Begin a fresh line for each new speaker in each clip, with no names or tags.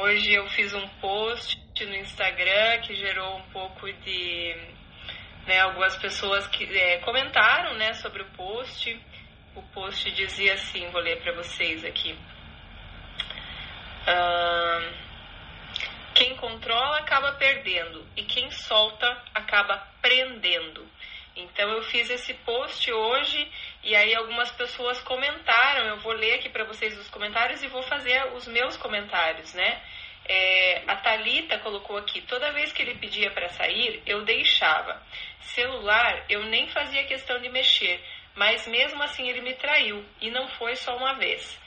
Hoje eu fiz um post no Instagram que gerou um pouco de. Né, algumas pessoas que é, comentaram né, sobre o post. O post dizia assim: vou ler para vocês aqui. quem controla acaba perdendo e quem solta acaba prendendo. Então eu fiz esse post hoje e aí algumas pessoas comentaram. Eu vou ler aqui para vocês os comentários e vou fazer os meus comentários, né? É, a Talita colocou aqui: toda vez que ele pedia para sair, eu deixava. Celular, eu nem fazia questão de mexer, mas mesmo assim ele me traiu e não foi só uma vez.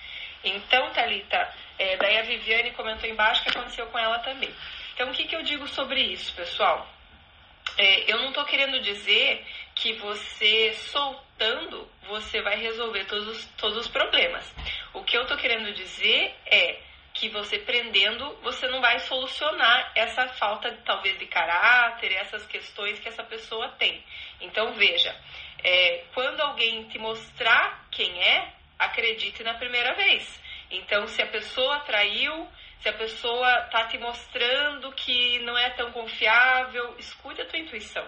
Então, Talita, é, daí a Viviane comentou embaixo que aconteceu com ela também. Então, o que, que eu digo sobre isso, pessoal? É, eu não estou querendo dizer que você soltando você vai resolver todos os, todos os problemas. O que eu estou querendo dizer é que você prendendo, você não vai solucionar essa falta, talvez, de caráter, essas questões que essa pessoa tem. Então, veja, é, quando alguém te mostrar quem é, acredite na primeira vez. Então, se a pessoa traiu, se a pessoa está te mostrando que não é tão confiável, escute a tua intuição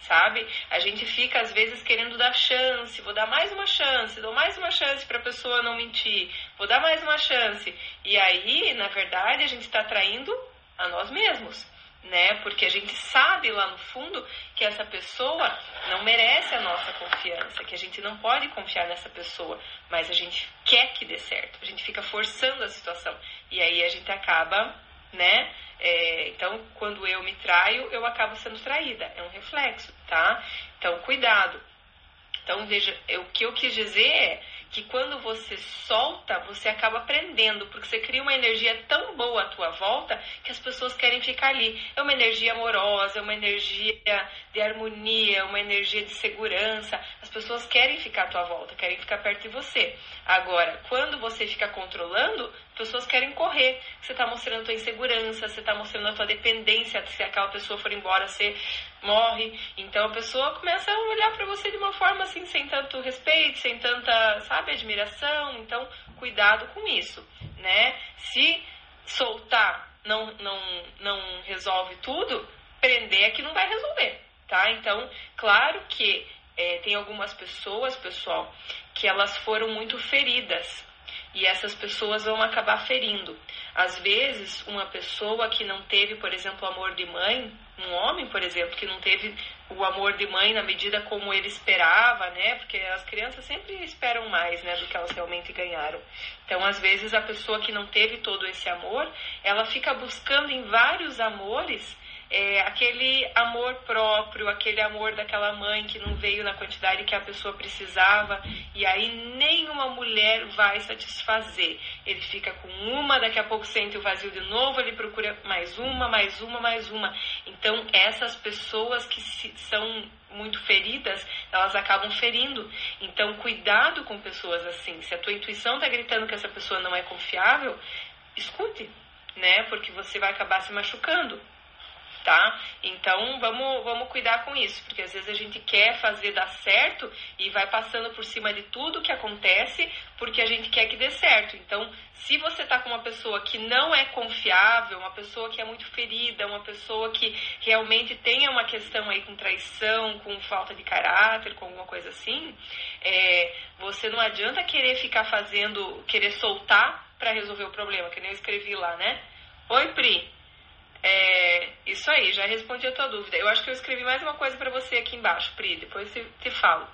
sabe? A gente fica às vezes querendo dar chance, vou dar mais uma chance, dou mais uma chance para a pessoa não mentir, vou dar mais uma chance. E aí, na verdade, a gente está traindo a nós mesmos, né? Porque a gente sabe lá no fundo que essa pessoa não merece a nossa confiança, que a gente não pode confiar nessa pessoa, mas a gente quer que dê certo. A gente fica forçando a situação e aí a gente acaba, né? É, então, quando eu me traio, eu acabo sendo traída. É um reflexo, tá? Então, cuidado. Então, veja, o que eu quis dizer é que quando você solta, você acaba aprendendo, porque você cria uma energia tão boa à tua volta que as pessoas querem ficar ali. É uma energia amorosa, é uma energia de harmonia, uma energia de segurança. As pessoas querem ficar à tua volta, querem ficar perto de você. Agora, quando você fica controlando, pessoas querem correr. Você está mostrando a tua insegurança, você está mostrando a tua dependência. Se aquela pessoa for embora, você morre. Então a pessoa começa a olhar para você de uma forma assim, sem tanto respeito, sem tanta, sabe, admiração. Então, cuidado com isso, né? Se soltar não, não, não resolve tudo, prender é que não vai resolver, tá? Então, claro que é, tem algumas pessoas, pessoal, que elas foram muito feridas e essas pessoas vão acabar ferindo. Às vezes, uma pessoa que não teve, por exemplo, amor de mãe, um homem, por exemplo, que não teve o amor de mãe na medida como ele esperava, né? Porque as crianças sempre esperam mais, né, do que elas realmente ganharam. Então, às vezes, a pessoa que não teve todo esse amor, ela fica buscando em vários amores é, aquele amor próprio, aquele amor daquela mãe que não veio na quantidade que a pessoa precisava, e aí nenhuma mulher vai satisfazer. Ele fica com uma, daqui a pouco sente o vazio de novo, ele procura mais uma, mais uma, mais uma. Então, essas pessoas que são muito feridas, elas acabam ferindo. Então, cuidado com pessoas assim. Se a tua intuição está gritando que essa pessoa não é confiável, escute, né? Porque você vai acabar se machucando tá? Então vamos, vamos cuidar com isso, porque às vezes a gente quer fazer dar certo e vai passando por cima de tudo que acontece porque a gente quer que dê certo. Então, se você tá com uma pessoa que não é confiável, uma pessoa que é muito ferida, uma pessoa que realmente tenha uma questão aí com traição, com falta de caráter, com alguma coisa assim, é, você não adianta querer ficar fazendo, querer soltar para resolver o problema, que nem eu escrevi lá, né? Oi, Pri. É, isso aí, já respondi a tua dúvida. Eu acho que eu escrevi mais uma coisa para você aqui embaixo, Pri, depois te, te falo.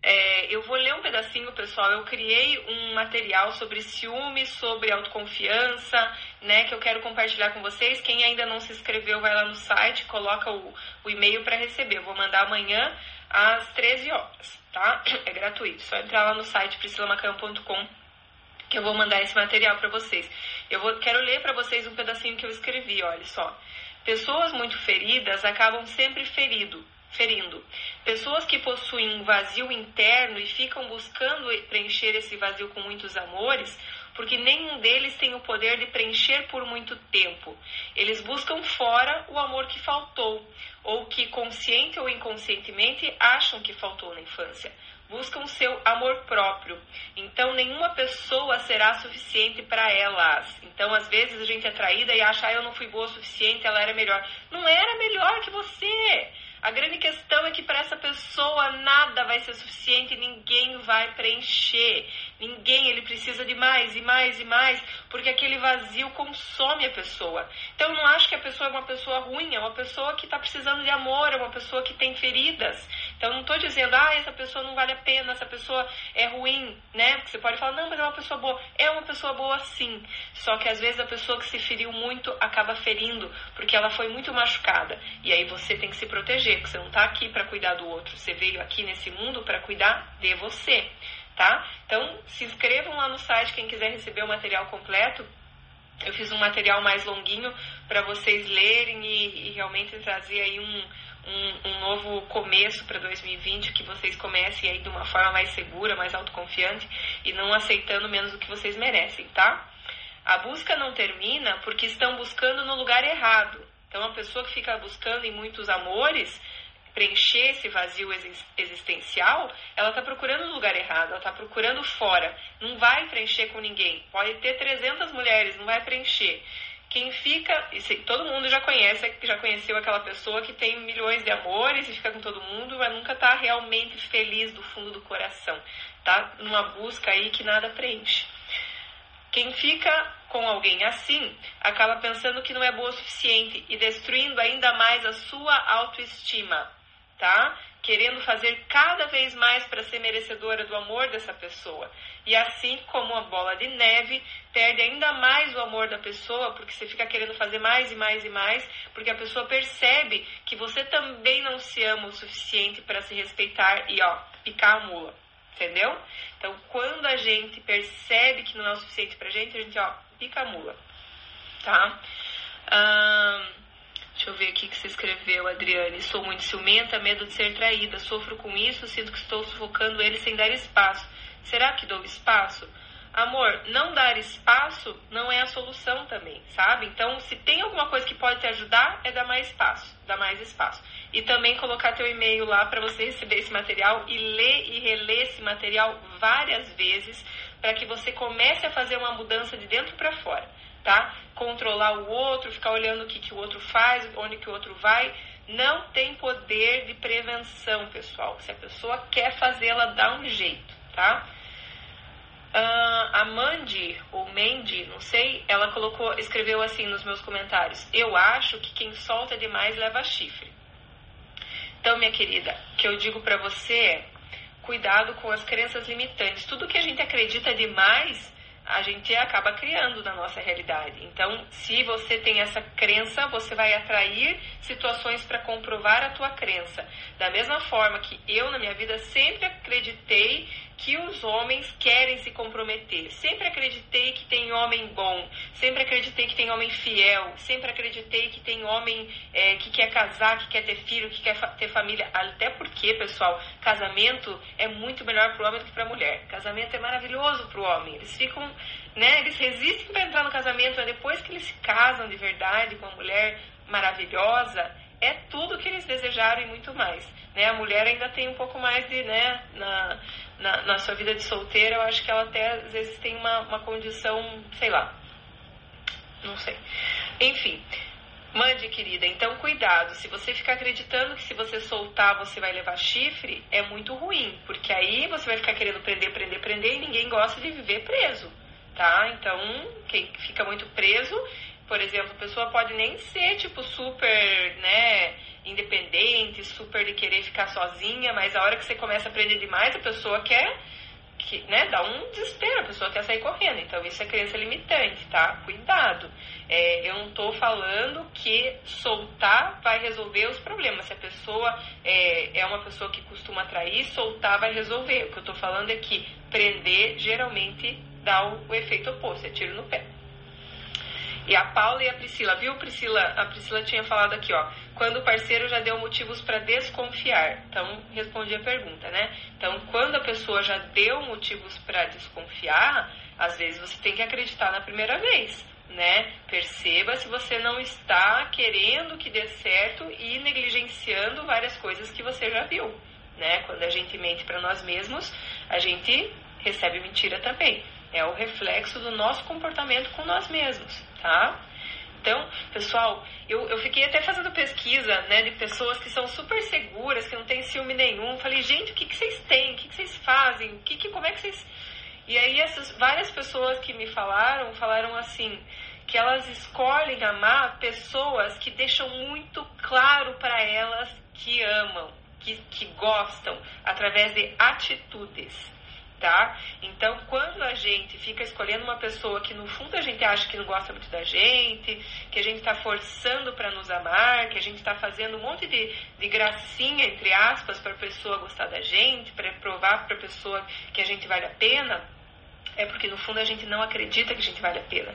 É, eu vou ler um pedacinho, pessoal. Eu criei um material sobre ciúme, sobre autoconfiança, né, que eu quero compartilhar com vocês. Quem ainda não se inscreveu, vai lá no site, coloca o, o e-mail para receber. Eu vou mandar amanhã às 13 horas, tá? É gratuito. Só entrar lá no site priscilamacan.com que eu vou mandar esse material para vocês. Eu vou, quero ler para vocês um pedacinho que eu escrevi, olha só. Pessoas muito feridas acabam sempre ferido, ferindo. Pessoas que possuem um vazio interno e ficam buscando preencher esse vazio com muitos amores, porque nenhum deles tem o poder de preencher por muito tempo. Eles buscam fora o amor que faltou, ou que consciente ou inconscientemente acham que faltou na infância. Buscam seu amor próprio. Então, nenhuma pessoa será suficiente para elas. Então, às vezes a gente é traída e acha, ah, eu não fui boa o suficiente, ela era melhor. Não era melhor que você. A grande questão é que para essa pessoa nada vai ser suficiente, ninguém vai preencher. Ninguém, ele precisa de mais e mais e mais, porque aquele vazio consome a pessoa. Então eu não acho que a pessoa é uma pessoa ruim, é uma pessoa que está precisando de amor, é uma pessoa que tem feridas. Então não estou dizendo, ah, essa pessoa não vale a pena, essa pessoa é ruim, né? Porque você pode falar, não, mas é uma pessoa boa. É uma pessoa boa sim. Só que às vezes a pessoa que se feriu muito acaba ferindo, porque ela foi muito machucada. E aí você tem que se proteger proteger, porque você não está aqui para cuidar do outro, você veio aqui nesse mundo para cuidar de você, tá? Então, se inscrevam lá no site quem quiser receber o material completo. Eu fiz um material mais longuinho para vocês lerem e, e, realmente trazer aí um, um, um novo começo para 2020, que vocês comecem aí de uma forma mais segura, mais autoconfiante e não aceitando menos do que vocês merecem, tá? A busca não termina porque estão buscando no lugar errado. Então, a pessoa que fica buscando em muitos amores preencher esse vazio existencial, ela está procurando no lugar errado, ela está procurando fora. Não vai preencher com ninguém. Pode ter 300 mulheres, não vai preencher. Quem fica, todo mundo já conhece, já conheceu aquela pessoa que tem milhões de amores e fica com todo mundo, mas nunca está realmente feliz do fundo do coração. Tá numa busca aí que nada preenche. Quem fica com alguém assim acaba pensando que não é boa o suficiente e destruindo ainda mais a sua autoestima, tá? Querendo fazer cada vez mais para ser merecedora do amor dessa pessoa. E assim como a bola de neve, perde ainda mais o amor da pessoa, porque você fica querendo fazer mais e mais e mais, porque a pessoa percebe que você também não se ama o suficiente para se respeitar e, ó, picar a mula. Entendeu? Então, quando a gente percebe que não é o suficiente pra gente, a gente, ó, pica a mula. Tá? Deixa eu ver aqui que você escreveu, Adriane. Sou muito ciumenta, medo de ser traída. Sofro com isso, sinto que estou sufocando ele sem dar espaço. Será que dou espaço? Amor, não dar espaço não é a solução também, sabe? Então, se tem alguma coisa que pode te ajudar, é dar mais espaço, dar mais espaço. E também colocar teu e-mail lá para você receber esse material e ler e reler esse material várias vezes para que você comece a fazer uma mudança de dentro para fora, tá? Controlar o outro, ficar olhando o que, que o outro faz, onde que o outro vai, não tem poder de prevenção, pessoal. Se a pessoa quer fazer, ela dá um jeito, tá? Uh, a Mandy, ou Mandy, não sei, ela colocou, escreveu assim nos meus comentários: Eu acho que quem solta demais leva chifre. Então, minha querida, o que eu digo para você é: cuidado com as crenças limitantes. Tudo que a gente acredita demais a gente acaba criando na nossa realidade. Então, se você tem essa crença, você vai atrair situações para comprovar a tua crença. Da mesma forma que eu na minha vida sempre acreditei que os homens querem se comprometer. Sempre acreditei que tem homem bom, sempre acreditei que tem homem fiel, sempre acreditei que tem homem é, que quer casar, que quer ter filho, que quer ter família. Até porque, pessoal, casamento é muito melhor para o homem do que para a mulher. Casamento é maravilhoso para o homem. Eles ficam, né? Eles resistem para entrar no casamento, mas depois que eles se casam de verdade com uma mulher maravilhosa, é tudo que eles desejaram e muito mais. Né? A mulher ainda tem um pouco mais de, né, na, na, na, sua vida de solteira, eu acho que ela até às vezes tem uma, uma condição, sei lá, não sei. Enfim, mande, querida, então cuidado. Se você ficar acreditando que se você soltar você vai levar chifre, é muito ruim, porque aí você vai ficar querendo prender, prender, prender e ninguém gosta de viver preso, tá? Então, quem fica muito preso por exemplo, a pessoa pode nem ser, tipo, super, né, independente, super de querer ficar sozinha, mas a hora que você começa a aprender demais, a pessoa quer, que, né, dá um desespero, a pessoa quer sair correndo. Então, isso é crença limitante, tá? Cuidado. É, eu não tô falando que soltar vai resolver os problemas. Se a pessoa é, é uma pessoa que costuma atrair, soltar vai resolver. O que eu tô falando é que prender geralmente dá o, o efeito oposto, é tiro no pé. E a Paula e a Priscila, viu, Priscila? A Priscila tinha falado aqui, ó. Quando o parceiro já deu motivos para desconfiar. Então, respondi a pergunta, né? Então, quando a pessoa já deu motivos para desconfiar, às vezes você tem que acreditar na primeira vez, né? Perceba se você não está querendo que dê certo e negligenciando várias coisas que você já viu, né? Quando a gente mente para nós mesmos, a gente recebe mentira também. É o reflexo do nosso comportamento com nós mesmos, tá? Então, pessoal, eu, eu fiquei até fazendo pesquisa, né, de pessoas que são super seguras, que não têm ciúme nenhum. Falei, gente, o que, que vocês têm? O que, que vocês fazem? O que, que, como é que vocês... E aí, essas várias pessoas que me falaram, falaram assim, que elas escolhem amar pessoas que deixam muito claro para elas que amam, que, que gostam, através de atitudes tá? Então, quando a gente fica escolhendo uma pessoa que no fundo a gente acha que não gosta muito da gente, que a gente está forçando para nos amar, que a gente está fazendo um monte de, de gracinha, entre aspas, para a pessoa gostar da gente, para provar para a pessoa que a gente vale a pena, é porque no fundo a gente não acredita que a gente vale a pena.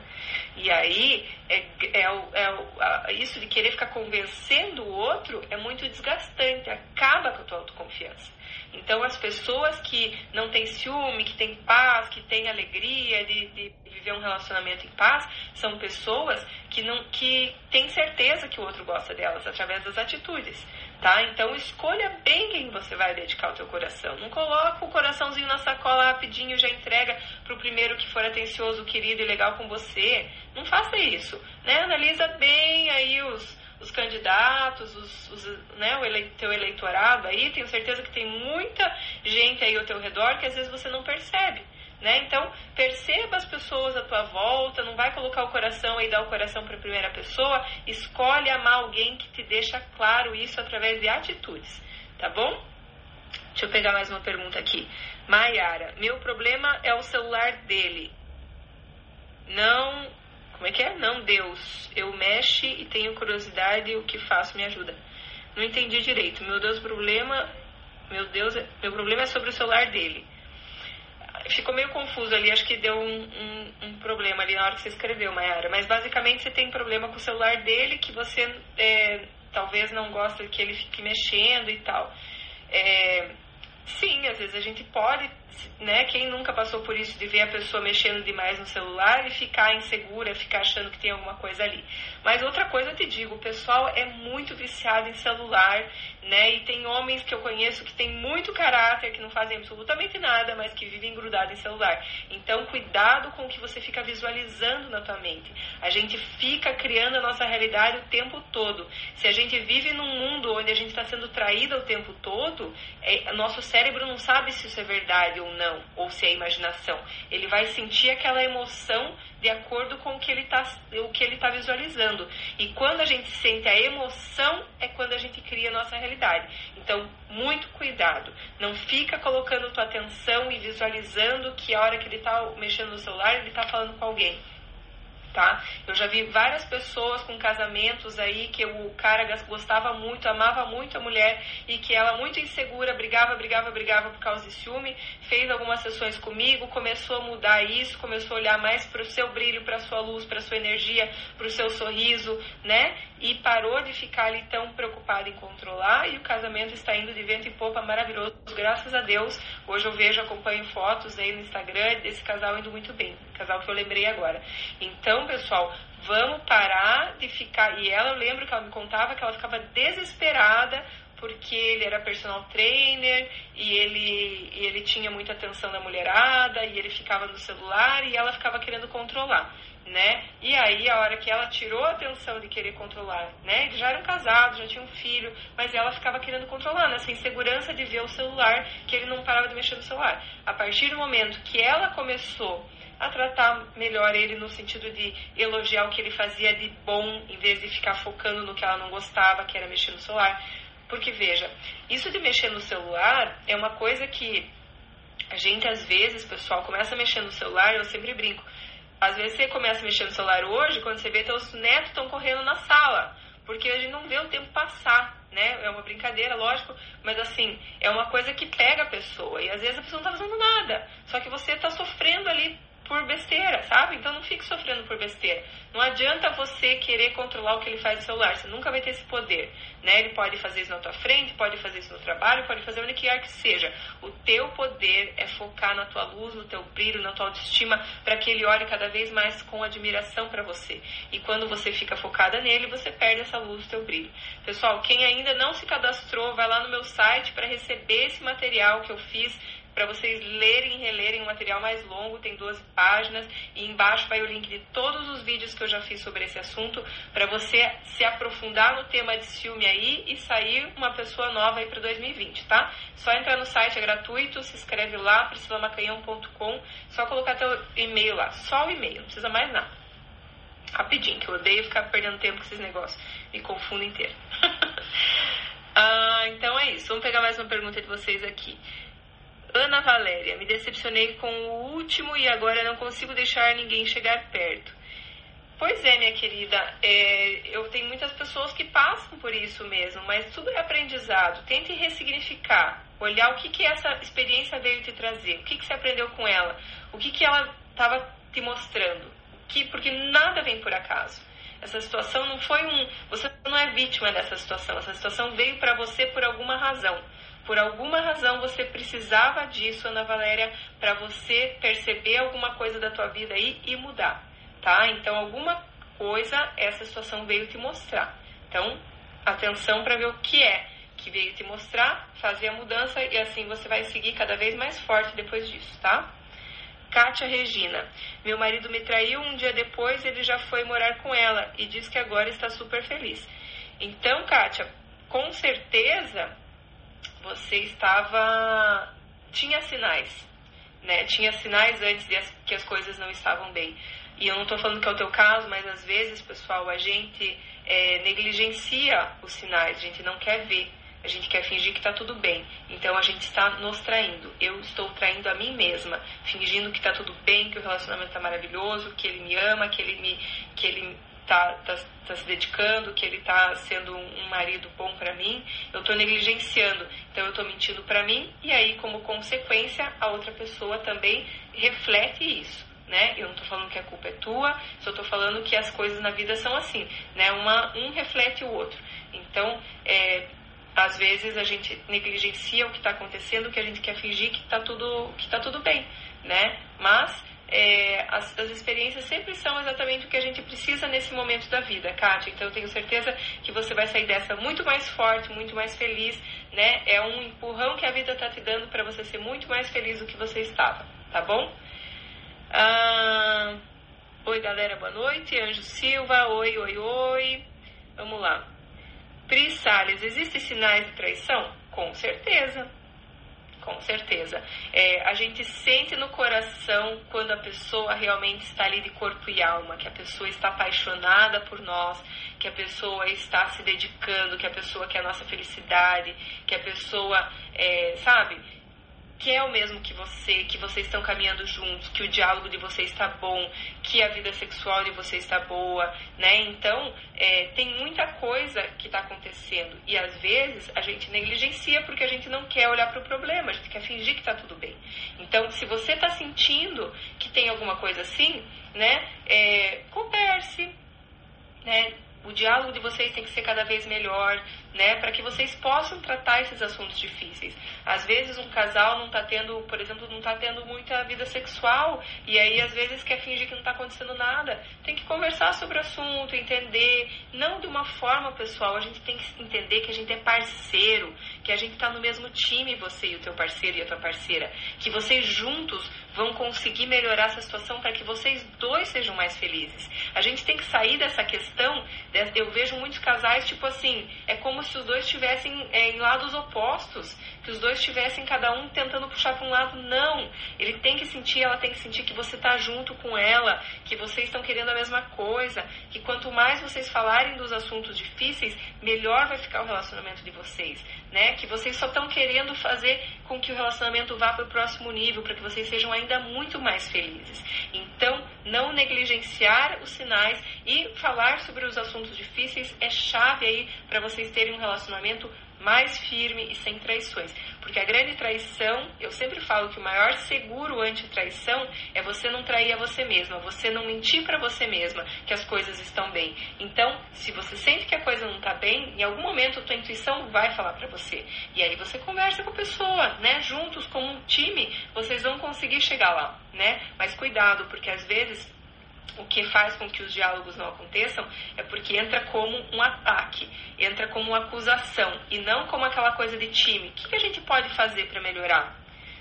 E aí, é, é, é, é, isso de querer ficar convencendo o outro é muito desgastante, acaba com a tua autoconfiança. Então, as pessoas que não têm ciúme, que têm paz, que têm alegria de, de viver um relacionamento em paz, são pessoas que não que têm certeza que o outro gosta delas através das atitudes, tá? Então, escolha bem quem você vai dedicar o teu coração. Não coloca o coraçãozinho na sacola rapidinho, já entrega para o primeiro que for atencioso, querido e legal com você. Não faça isso, né? Analisa bem aí os os candidatos, os, os, né, o ele, teu eleitorado aí, tenho certeza que tem muita gente aí ao teu redor que às vezes você não percebe. Né? Então, perceba as pessoas à tua volta, não vai colocar o coração e dar o coração para a primeira pessoa, escolhe amar alguém que te deixa claro isso através de atitudes, tá bom? Deixa eu pegar mais uma pergunta aqui. Maiara, meu problema é o celular dele. Não como é que é? Não, Deus, eu mexe e tenho curiosidade, o que faço me ajuda. Não entendi direito. Meu Deus, problema. Meu Deus, meu problema é sobre o celular dele. Ficou meio confuso ali, acho que deu um, um, um problema ali na hora que você escreveu, Mayara. Mas basicamente você tem problema com o celular dele que você é, talvez não gosta que ele fique mexendo e tal. É, sim, às vezes a gente pode né? Quem nunca passou por isso de ver a pessoa mexendo demais no celular e ficar insegura, ficar achando que tem alguma coisa ali. Mas outra coisa eu te digo, o pessoal é muito viciado em celular, né? E tem homens que eu conheço que têm muito caráter, que não fazem absolutamente nada, mas que vivem grudados em celular. Então, cuidado com o que você fica visualizando na tua mente. A gente fica criando a nossa realidade o tempo todo. Se a gente vive num mundo onde a gente está sendo traído o tempo todo, é, nosso cérebro não sabe se isso é verdade ou não, ou se é imaginação. Ele vai sentir aquela emoção de acordo com o que ele está tá visualizando. E quando a gente sente a emoção é quando a gente cria a nossa realidade. Então, muito cuidado. Não fica colocando tua atenção e visualizando que a hora que ele está mexendo no celular, ele está falando com alguém tá? Eu já vi várias pessoas com casamentos aí que o cara gostava muito, amava muito a mulher e que ela muito insegura, brigava, brigava, brigava por causa de ciúme, fez algumas sessões comigo, começou a mudar isso, começou a olhar mais para o seu brilho, para sua luz, para sua energia, para o seu sorriso, né? E parou de ficar ali tão preocupada em controlar e o casamento está indo de vento e popa maravilhoso, graças a Deus. Hoje eu vejo, acompanho fotos aí no Instagram desse casal indo muito bem, casal que eu lembrei agora. Então, pessoal, vamos parar de ficar. E ela, eu lembro que ela me contava que ela ficava desesperada porque ele era personal trainer e ele, e ele tinha muita atenção da mulherada e ele ficava no celular e ela ficava querendo controlar, né? E aí, a hora que ela tirou a atenção de querer controlar, né? Eles já eram casados, já tinham um filho, mas ela ficava querendo controlar, nessa insegurança de ver o celular, que ele não parava de mexer no celular. A partir do momento que ela começou a tratar melhor ele no sentido de elogiar o que ele fazia de bom, em vez de ficar focando no que ela não gostava, que era mexer no celular. Porque veja, isso de mexer no celular é uma coisa que a gente às vezes, pessoal, começa a mexer no celular, eu sempre brinco. Às vezes você começa a mexer no celular hoje, quando você vê teus netos estão correndo na sala, porque a gente não vê o tempo passar, né? É uma brincadeira, lógico, mas assim, é uma coisa que pega a pessoa. E às vezes a pessoa não está fazendo nada, só que você está sofrendo ali por besteira, sabe? Então não fique sofrendo por besteira. Não adianta você querer controlar o que ele faz no celular, você nunca vai ter esse poder, né? Ele pode fazer isso na tua frente, pode fazer isso no trabalho, pode fazer onde quer que seja. O teu poder é focar na tua luz, no teu brilho, na tua autoestima, para que ele olhe cada vez mais com admiração para você. E quando você fica focada nele, você perde essa luz, teu brilho. Pessoal, quem ainda não se cadastrou, vai lá no meu site para receber esse material que eu fiz para vocês lerem e relerem um material mais longo, tem 12 páginas, e embaixo vai o link de todos os vídeos que eu já fiz sobre esse assunto, para você se aprofundar no tema de ciúme aí e sair uma pessoa nova aí para 2020, tá? Só entrar no site, é gratuito, se inscreve lá, priscilamacanhão.com, só colocar teu e-mail lá, só o e-mail, não precisa mais nada. Rapidinho, que eu odeio ficar perdendo tempo com esses negócios, me confundo inteiro. ah, então é isso, vamos pegar mais uma pergunta de vocês aqui. Ana Valéria, me decepcionei com o último e agora não consigo deixar ninguém chegar perto. Pois é, minha querida, é, eu tenho muitas pessoas que passam por isso mesmo, mas tudo é aprendizado. Tente ressignificar, olhar o que, que essa experiência veio te trazer, o que, que você aprendeu com ela, o que, que ela estava te mostrando, que, porque nada vem por acaso. Essa situação não foi um. Você não é vítima dessa situação, essa situação veio para você por alguma razão. Por alguma razão você precisava disso, Ana Valéria, para você perceber alguma coisa da tua vida aí e mudar, tá? Então alguma coisa essa situação veio te mostrar. Então, atenção para ver o que é que veio te mostrar, fazer a mudança e assim você vai seguir cada vez mais forte depois disso, tá? Kátia Regina, meu marido me traiu, um dia depois ele já foi morar com ela e diz que agora está super feliz. Então, Kátia, com certeza você estava. tinha sinais, né? Tinha sinais antes de as, que as coisas não estavam bem. E eu não estou falando que é o teu caso, mas às vezes, pessoal, a gente é, negligencia os sinais, a gente não quer ver, a gente quer fingir que está tudo bem. Então a gente está nos traindo. Eu estou traindo a mim mesma, fingindo que está tudo bem, que o relacionamento está maravilhoso, que ele me ama, que ele me, que ele tá, tá, tá se dedicando, que ele tá sendo um marido bom para mim, eu tô negligenciando. Então eu tô mentindo para mim e aí como consequência a outra pessoa também reflete isso. Né? Eu não estou falando que a culpa é tua, só estou falando que as coisas na vida são assim, né? Uma, um reflete o outro. Então, é, às vezes a gente negligencia o que está acontecendo, que a gente quer fingir que está tudo, que tá tudo bem, né? Mas é, as, as, experiências sempre são exatamente o que a gente precisa nesse momento da vida, Kátia. Então eu tenho certeza que você vai sair dessa muito mais forte, muito mais feliz, né? É um empurrão que a vida está te dando para você ser muito mais feliz do que você estava, tá bom? Ah, oi, galera, boa noite. Anjo Silva, oi, oi, oi. Vamos lá. Pris Salles, existem sinais de traição? Com certeza com certeza. É, a gente sente no coração quando a pessoa realmente está ali de corpo e alma, que a pessoa está apaixonada por nós, que a pessoa está se dedicando, que a pessoa quer a nossa felicidade, que a pessoa, é, sabe, que é o mesmo que você, que vocês estão caminhando juntos, que o diálogo de vocês está bom, que a vida sexual de vocês está boa, né? Então, é, tem muita coisa que está acontecendo e às vezes a gente negligencia porque a gente não quer olhar para o problema, a gente quer fingir que está tudo bem. Então, se você está sentindo que tem alguma coisa assim, né? É, converse, né? O diálogo de vocês tem que ser cada vez melhor, né, para que vocês possam tratar esses assuntos difíceis. Às vezes um casal não está tendo, por exemplo, não está tendo muita vida sexual e aí às vezes quer fingir que não está acontecendo nada. Tem que conversar sobre o assunto, entender, não de uma forma pessoal. A gente tem que entender que a gente é parceiro, que a gente está no mesmo time, você e o teu parceiro e a tua parceira, que vocês juntos vão conseguir melhorar essa situação para que vocês dois sejam mais felizes. A gente tem que sair dessa questão. Eu vejo muitos casais tipo assim, é como se os dois estivessem é, em lados opostos, que os dois estivessem cada um tentando puxar para um lado. Não, ele tem que sentir, ela tem que sentir que você está junto com ela, que vocês estão querendo a mesma coisa, que quanto mais vocês falarem dos assuntos difíceis, melhor vai ficar o relacionamento de vocês, né? Que vocês só estão querendo fazer com que o relacionamento vá para o próximo nível, para que vocês sejam ainda muito mais felizes. Então, não negligenciar os sinais e falar sobre os assuntos difíceis é chave aí para vocês terem um relacionamento mais firme e sem traições. Porque a grande traição, eu sempre falo que o maior seguro anti-traição é você não trair a você mesma, você não mentir para você mesma que as coisas estão bem. Então, se você sente que a coisa não está bem, em algum momento a tua intuição vai falar para você. E aí você conversa com a pessoa, né? Juntos, como um time, vocês vão conseguir chegar lá, né? Mas cuidado, porque às vezes o que faz com que os diálogos não aconteçam é porque entra como um ataque, entra como uma acusação e não como aquela coisa de time. O que a gente pode fazer para melhorar?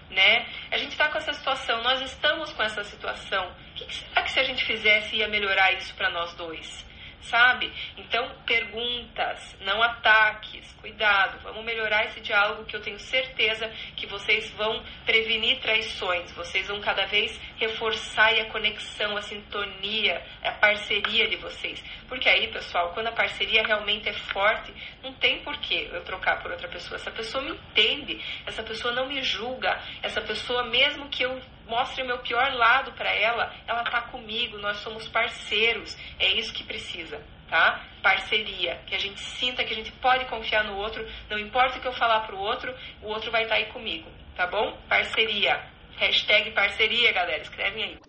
Né? A gente está com essa situação, nós estamos com essa situação. O que será que se a gente fizesse ia melhorar isso para nós dois? Sabe? Então, perguntas, não ataques, cuidado, vamos melhorar esse diálogo que eu tenho certeza que vocês vão prevenir traições, vocês vão cada vez reforçar a conexão, a sintonia, a parceria de vocês. Porque aí, pessoal, quando a parceria realmente é forte, não tem porquê eu trocar por outra pessoa. Essa pessoa me entende, essa pessoa não me julga, essa pessoa, mesmo que eu mostre o meu pior lado para ela, ela tá comigo, nós somos parceiros. É isso que precisa, tá? Parceria, que a gente sinta que a gente pode confiar no outro, não importa o que eu falar pro outro, o outro vai estar tá aí comigo, tá bom? Parceria. Hashtag parceria, galera, escrevem aí.